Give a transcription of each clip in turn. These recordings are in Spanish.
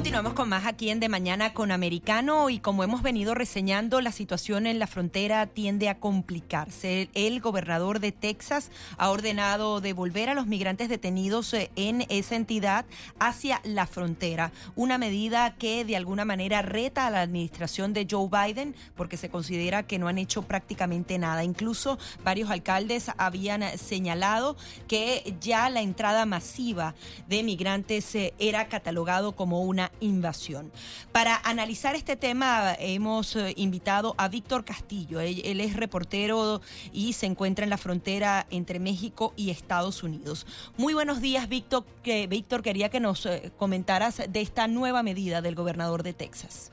Continuamos con más aquí en De Mañana con Americano y como hemos venido reseñando, la situación en la frontera tiende a complicarse. El gobernador de Texas ha ordenado devolver a los migrantes detenidos eh, en esa entidad hacia la frontera, una medida que de alguna manera reta a la administración de Joe Biden porque se considera que no han hecho prácticamente nada. Incluso varios alcaldes habían señalado que ya la entrada masiva de migrantes eh, era catalogado como una invasión. Para analizar este tema hemos eh, invitado a Víctor Castillo. Él, es reportero y se encuentra en la frontera entre México y Estados Unidos. Muy buenos días, Víctor. Que, Víctor, quería que nos eh, comentaras de esta nueva medida del gobernador de Texas.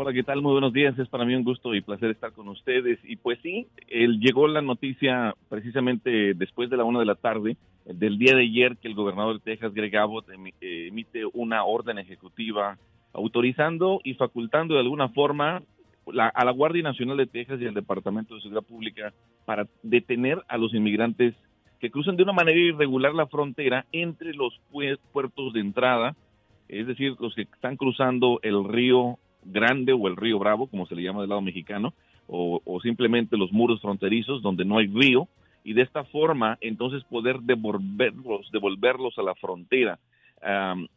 Hola, ¿qué tal? Muy buenos días. Es para mí un gusto y placer estar con ustedes. Y pues sí, él llegó la noticia precisamente después de la una de la tarde del día de ayer que el gobernador de Texas, Greg Abbott, eh, emite una orden ejecutiva autorizando y facultando de alguna forma a la Guardia Nacional de Texas y al Departamento de Seguridad Pública para detener a los inmigrantes que cruzan de una manera irregular la frontera entre los puertos de entrada, es decir, los que están cruzando el río Grande o el río Bravo, como se le llama del lado mexicano, o, simplemente los muros fronterizos donde no hay río, y de esta forma entonces poder devolverlos, devolverlos a la frontera.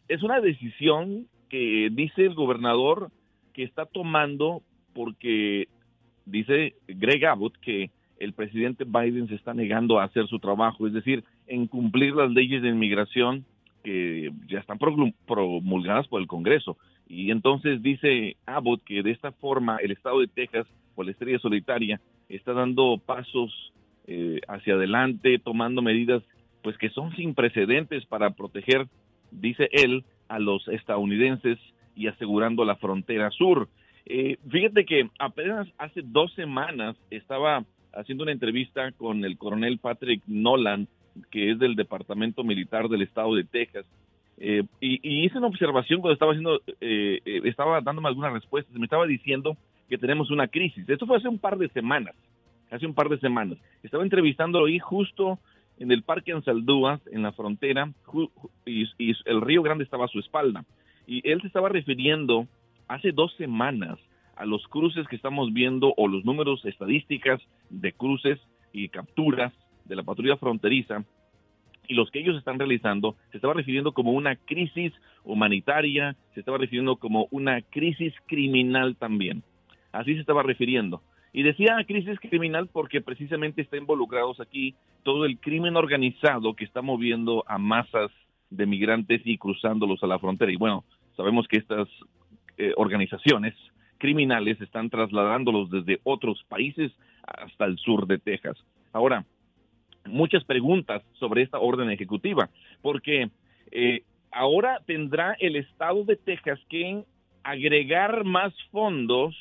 es una decisión que dice el gobernador que está tomando porque dice Greg Abbott que el presidente Biden se está negando a hacer su trabajo, es decir, en cumplir las leyes de inmigración que ya están promulgadas por el Congreso. Y entonces dice Abbott que de esta forma el estado de Texas, por la estrella solitaria, está dando pasos eh, hacia adelante, tomando medidas pues que son sin precedentes para proteger, dice él, a los estadounidenses y asegurando la frontera sur. Eh, fíjate que apenas hace dos semanas estaba haciendo una entrevista con el coronel Patrick Nolan, que es del Departamento Militar del Estado de Texas, eh, y, hice una observación cuando estaba haciendo, eh, eh, estaba dándome algunas respuestas, me estaba diciendo que tenemos una crisis. Esto fue hace un par de semanas, hace un par de semanas. Estaba entrevistándolo ahí justo en el Parque Ansaldúas, en la frontera, y, y, el Río Grande estaba a su espalda. Y él se estaba refiriendo hace dos semanas a los cruces que estamos viendo o los números estadísticas de cruces y capturas de la patrulla fronteriza y los que ellos están realizando se estaba refiriendo como una crisis humanitaria, se estaba refiriendo como una crisis criminal también. Así se estaba refiriendo. Y decía crisis criminal porque precisamente está involucrados aquí todo el crimen organizado que está moviendo a masas de migrantes y cruzándolos a la frontera. Y bueno, sabemos que estas eh, organizaciones criminales están trasladándolos desde otros países hasta el sur de Texas. Ahora, muchas preguntas sobre esta orden ejecutiva, porque eh, ahora tendrá el estado de Texas que agregar más fondos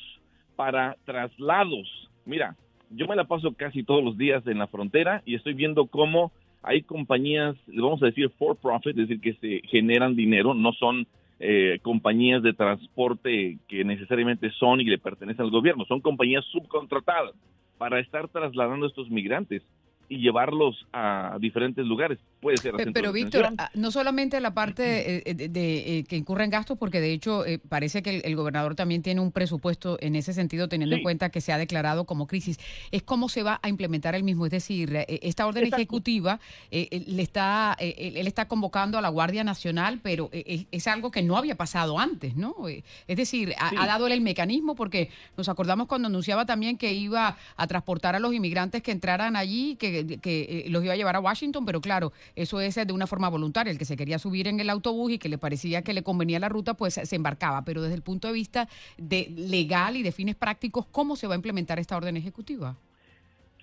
para traslados. Mira, yo me la paso casi todos los días en la frontera y estoy viendo cómo hay compañías, vamos a decir for profit, es decir, que se generan dinero, no son eh, compañías de transporte que necesariamente son y le pertenecen al gobierno, son compañías subcontratadas para estar trasladando a estos migrantes y llevarlos a diferentes lugares. Puede ser. Pero, Víctor, ah, no solamente la parte eh, eh, de, eh, que incurre en gastos, porque de hecho parece que el, gobernador también tiene un presupuesto en ese sentido, teniendo en cuenta que se ha declarado como crisis. Es cómo se va a implementar el mismo. Es decir, esta orden ejecutiva le está, él está convocando a la Guardia Nacional, pero es algo que no había pasado antes, ¿no? Es decir, ha, ha dado el mecanismo, porque nos acordamos cuando anunciaba también que iba a transportar a los inmigrantes que entraran allí, que que, eh, los iba a llevar a Washington, pero claro, eso es de una forma voluntaria. El que se quería subir en el autobús y que le parecía que le convenía la ruta, pues se embarcaba. Pero desde el punto de vista de legal y de fines prácticos, ¿cómo se va a implementar esta orden ejecutiva?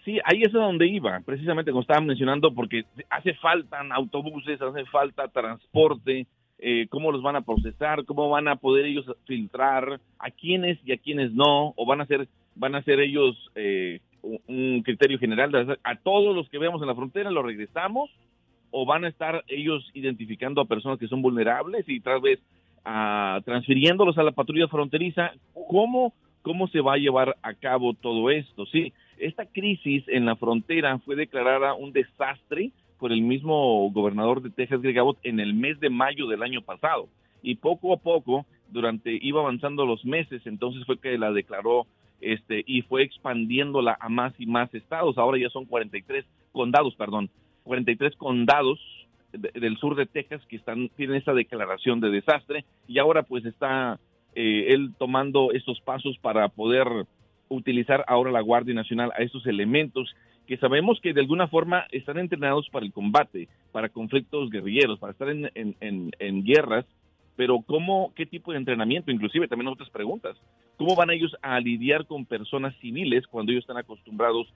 Sí, ahí es donde iba, precisamente como estaban mencionando, porque hace falta autobuses, hace falta transporte, eh, cómo los van a procesar, cómo van a poder ellos filtrar a quiénes y a quiénes no, o van a ser, van a ser ellos eh, un criterio general a todos los que vemos en la frontera los regresamos o van a estar ellos identificando a personas que son vulnerables y tal vez transfiriéndolos a la patrulla fronteriza. ¿Cómo, ¿Cómo se va a llevar a cabo todo esto? Sí, esta crisis en la frontera fue declarada un desastre por el mismo gobernador de Texas, Greg Abbott, en el mes de mayo del año pasado. Y poco a poco, durante iba avanzando los meses, entonces fue que la declaró este y fue expandiéndola a más y más estados. Ahora ya son 43 condados, perdón, 43 condados del sur de Texas que están tienen esa declaración de desastre y ahora pues está eh, él tomando estos pasos para poder utilizar ahora la Guardia Nacional a estos elementos que sabemos que de alguna forma están entrenados para el combate, para conflictos guerrilleros, para estar en, en, en, guerras, pero ¿cómo, qué tipo de entrenamiento? Inclusive también otras preguntas. ¿Cómo van ellos a lidiar con personas civiles cuando ellos están acostumbrados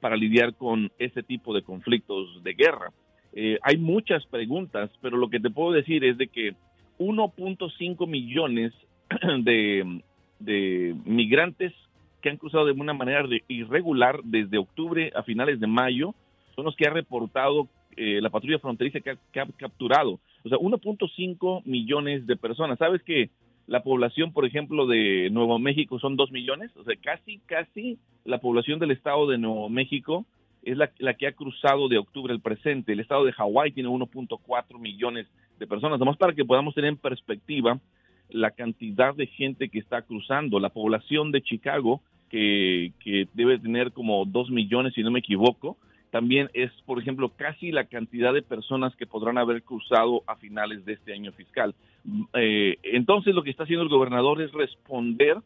para lidiar con ese tipo de conflictos de guerra? Eh, hay muchas preguntas, pero lo que te puedo decir es de que 1.5 millones de, de migrantes que han cruzado de una manera irregular desde octubre a finales de mayo son los que ha reportado eh, la patrulla fronteriza que ha, capturado. O sea, 1.5 millones de personas. ¿Sabes que la población, por ejemplo, de Nuevo México son 2 millones? O sea, casi, casi la población del estado de Nuevo México es la, que ha cruzado de octubre al presente. El estado de Hawái tiene 1.4 millones de personas. Además, para que podamos tener en perspectiva la cantidad de gente que está cruzando. La población de Chicago, que, debe tener como dos millones, si no me equivoco, también es, por ejemplo, casi la cantidad de personas que podrán haber cruzado a finales de este año fiscal. Eh, entonces, lo que está haciendo el gobernador es responder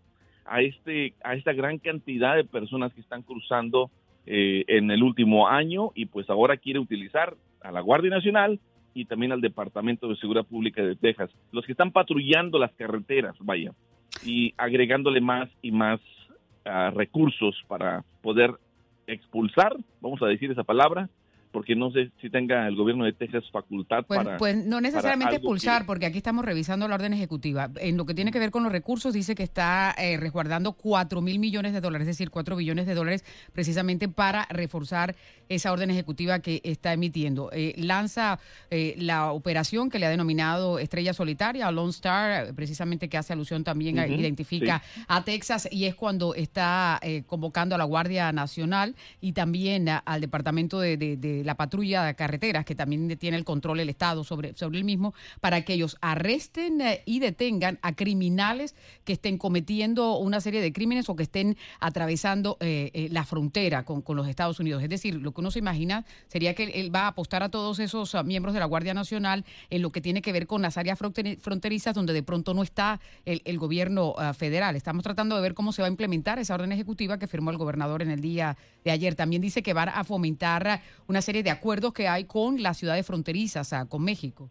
a este a esta gran cantidad de personas que están cruzando eh, en el último año y pues ahora quiere utilizar a la Guardia Nacional y también al Departamento de Seguridad Pública de Texas, los que están patrullando las carreteras, vaya, y agregándole más y más ah, recursos para poder expulsar, vamos a decir esa palabra, porque no sé si tenga el gobierno de Texas facultad pues, para... Pues no necesariamente expulsar, porque aquí estamos revisando la orden ejecutiva. En lo que tiene que ver con los recursos, dice que está eh, resguardando 4 mil millones de dólares, es decir, 4 billones de dólares precisamente para reforzar esa orden ejecutiva que está emitiendo. Eh, lanza eh, la operación que le ha denominado Estrella Solitaria, Lone Star, precisamente que hace alusión también, a, identifica a Texas y es cuando está convocando a la Guardia Nacional y también al Departamento de la patrulla de carreteras, que también tiene el control el Estado sobre, sobre el mismo, para que ellos arresten eh, y detengan a criminales que estén cometiendo una serie de crímenes o que estén atravesando eh, eh, la frontera con, con, los Estados Unidos. Es decir, lo que uno se imagina sería que él va a apostar a todos esos ah, miembros de la Guardia Nacional en lo que tiene que ver con las áreas fronterizas donde de pronto no está el, gobierno ah, federal. Estamos tratando de ver cómo se va a implementar esa orden ejecutiva que firmó el gobernador en el día de ayer. También dice que va a fomentar una serie de acuerdos que hay con las ciudades fronterizas, con México.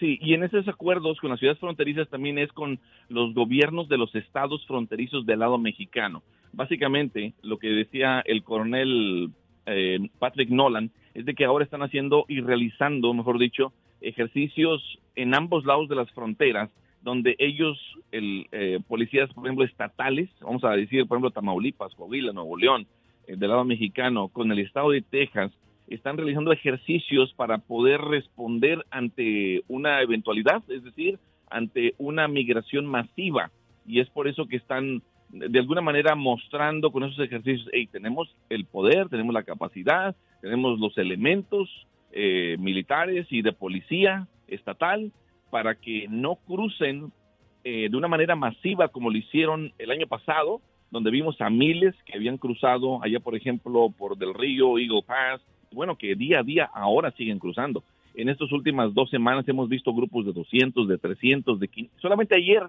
Sí, y en esos acuerdos con las ciudades fronterizas también es con los gobiernos de los estados fronterizos del lado mexicano. Básicamente, lo que decía el coronel eh, Patrick Nolan es de que ahora están haciendo y realizando, mejor dicho, ejercicios en ambos lados de las fronteras, donde ellos, el, eh, policías, por ejemplo, estatales, vamos a decir, por ejemplo, Tamaulipas, Coahuila, Nuevo León, del lado mexicano con el estado de Texas están realizando ejercicios para poder responder ante una eventualidad, es decir, ante una migración masiva. Y es por eso que están de alguna manera mostrando con esos ejercicios, hey, tenemos el poder, tenemos la capacidad, tenemos los elementos eh, militares y de policía estatal para que no crucen eh, de una manera masiva como lo hicieron el año pasado, donde vimos a miles que habían cruzado allá, por ejemplo, por Del Río, Eagle Pass, bueno, que día a día ahora siguen cruzando. En estas últimas dos semanas hemos visto grupos de 200, de 300, de 500. Solamente ayer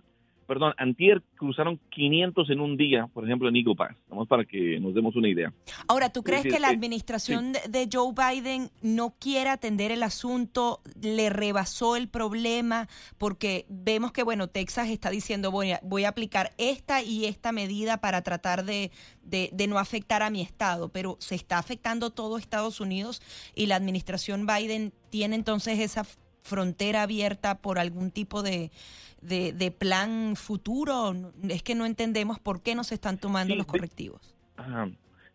perdón, antier cruzaron 500 en un día, por ejemplo, en Eagle Pass, vamos para que nos demos una idea. Ahora, ¿tú crees que la administración de Joe Biden no quiere atender el asunto, le rebasó el problema? Porque vemos que, bueno, Texas está diciendo, voy a, voy a aplicar esta y esta medida para tratar de, de, de no afectar a mi estado, pero se está afectando todo Estados Unidos y la administración Biden tiene entonces esa frontera abierta por algún tipo de de, plan futuro? Es que no entendemos por qué no se están tomando los correctivos.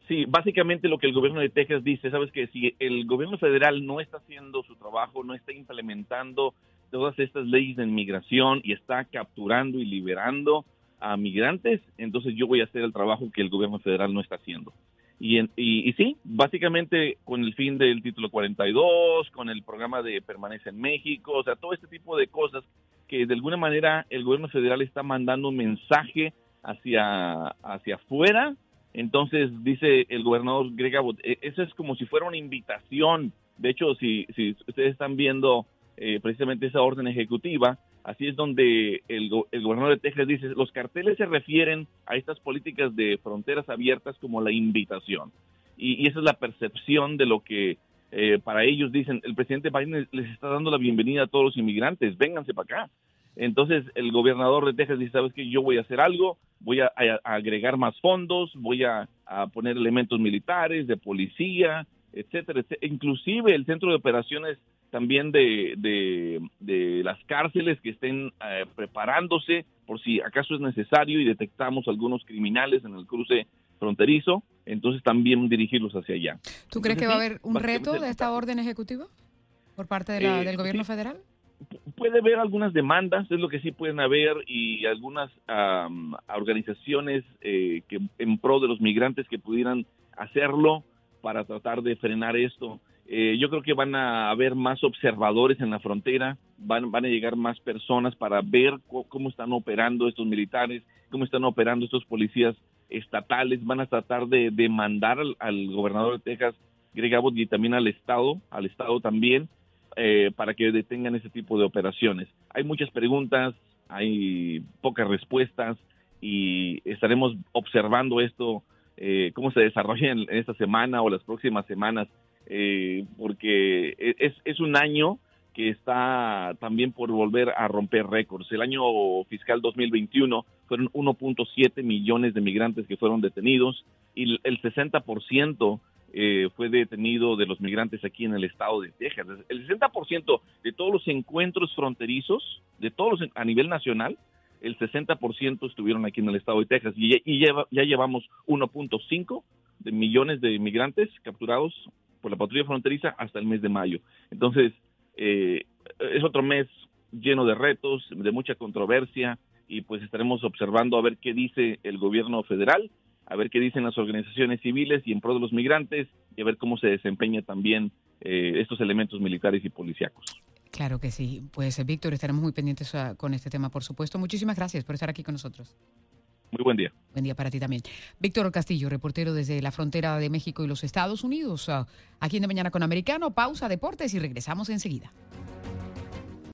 Sí, básicamente lo que el gobierno de Texas dice, sabes que si el gobierno federal no está haciendo su trabajo, no está implementando todas estas leyes de inmigración y está capturando y liberando a migrantes, entonces yo voy a hacer el trabajo que el gobierno federal no está haciendo. Y, y, sí, básicamente con el fin del título 42, con el programa de permanencia en México, o sea, todo este tipo de cosas que de alguna manera el gobierno federal está mandando un mensaje hacia, hacia afuera. Entonces dice el gobernador Greg Abbott, e, eso es como si fuera una invitación. De hecho, si, si ustedes están viendo eh, precisamente esa orden ejecutiva, Así es donde el, gobernador de Texas dice, los carteles se refieren a estas políticas de fronteras abiertas como la invitación. Y, esa es la percepción de lo que eh, para ellos dicen, el presidente Biden les está dando la bienvenida a todos los inmigrantes, vénganse para acá. Entonces el gobernador de Texas dice, sabes que yo voy a hacer algo, voy a, agregar más fondos, voy a, poner elementos militares, de policía, etcétera, etcétera. Inclusive el centro de operaciones también de, de, las cárceles que estén eh, preparándose por si acaso es necesario y detectamos algunos criminales en el cruce fronterizo, entonces también dirigirlos hacia allá. ¿Tú crees que va a haber un reto de esta orden ejecutiva por parte de la, eh, del gobierno federal? Puede haber algunas demandas, es lo que sí pueden haber, y algunas organizaciones eh, que en pro de los migrantes que pudieran hacerlo para tratar de frenar esto. Eh, yo creo que van a haber más observadores en la frontera, van, van a llegar más personas para ver cómo están operando estos militares, cómo están operando estos policías estatales, van a tratar de demandar al, gobernador de Texas, Greg Abbott, y también al Estado, al Estado también, eh, para que detengan ese tipo de operaciones. Hay muchas preguntas, hay pocas respuestas y estaremos observando esto, eh, cómo se desarrolla en esta semana o las próximas semanas eh, porque es, es un año que está también por volver a romper récords. El año fiscal 2021 fueron 1.7 millones de migrantes que fueron detenidos y el 60% eh, fue detenido de los migrantes aquí en el estado de Texas. El 60% de todos los encuentros fronterizos, de todos a nivel nacional, el 60% estuvieron aquí en el estado de Texas y, ya, ya llevamos 1.5 de millones de migrantes capturados por la patrulla fronteriza hasta el mes de mayo. Entonces, eh, es otro mes lleno de retos, de mucha controversia y pues estaremos observando a ver qué dice el gobierno federal, a ver qué dicen las organizaciones civiles y en pro de los migrantes y a ver cómo se desempeña también eh, estos elementos militares y policíacos. Claro que sí. Pues Víctor, estaremos muy pendientes ah, con este tema, por supuesto. Muchísimas gracias por estar aquí con nosotros. Muy buen día. Buen día para ti también. Víctor Castillo, reportero desde la frontera de México y los Estados Unidos. Ah, aquí en De Mañana con Americano, pausa, deportes y regresamos enseguida.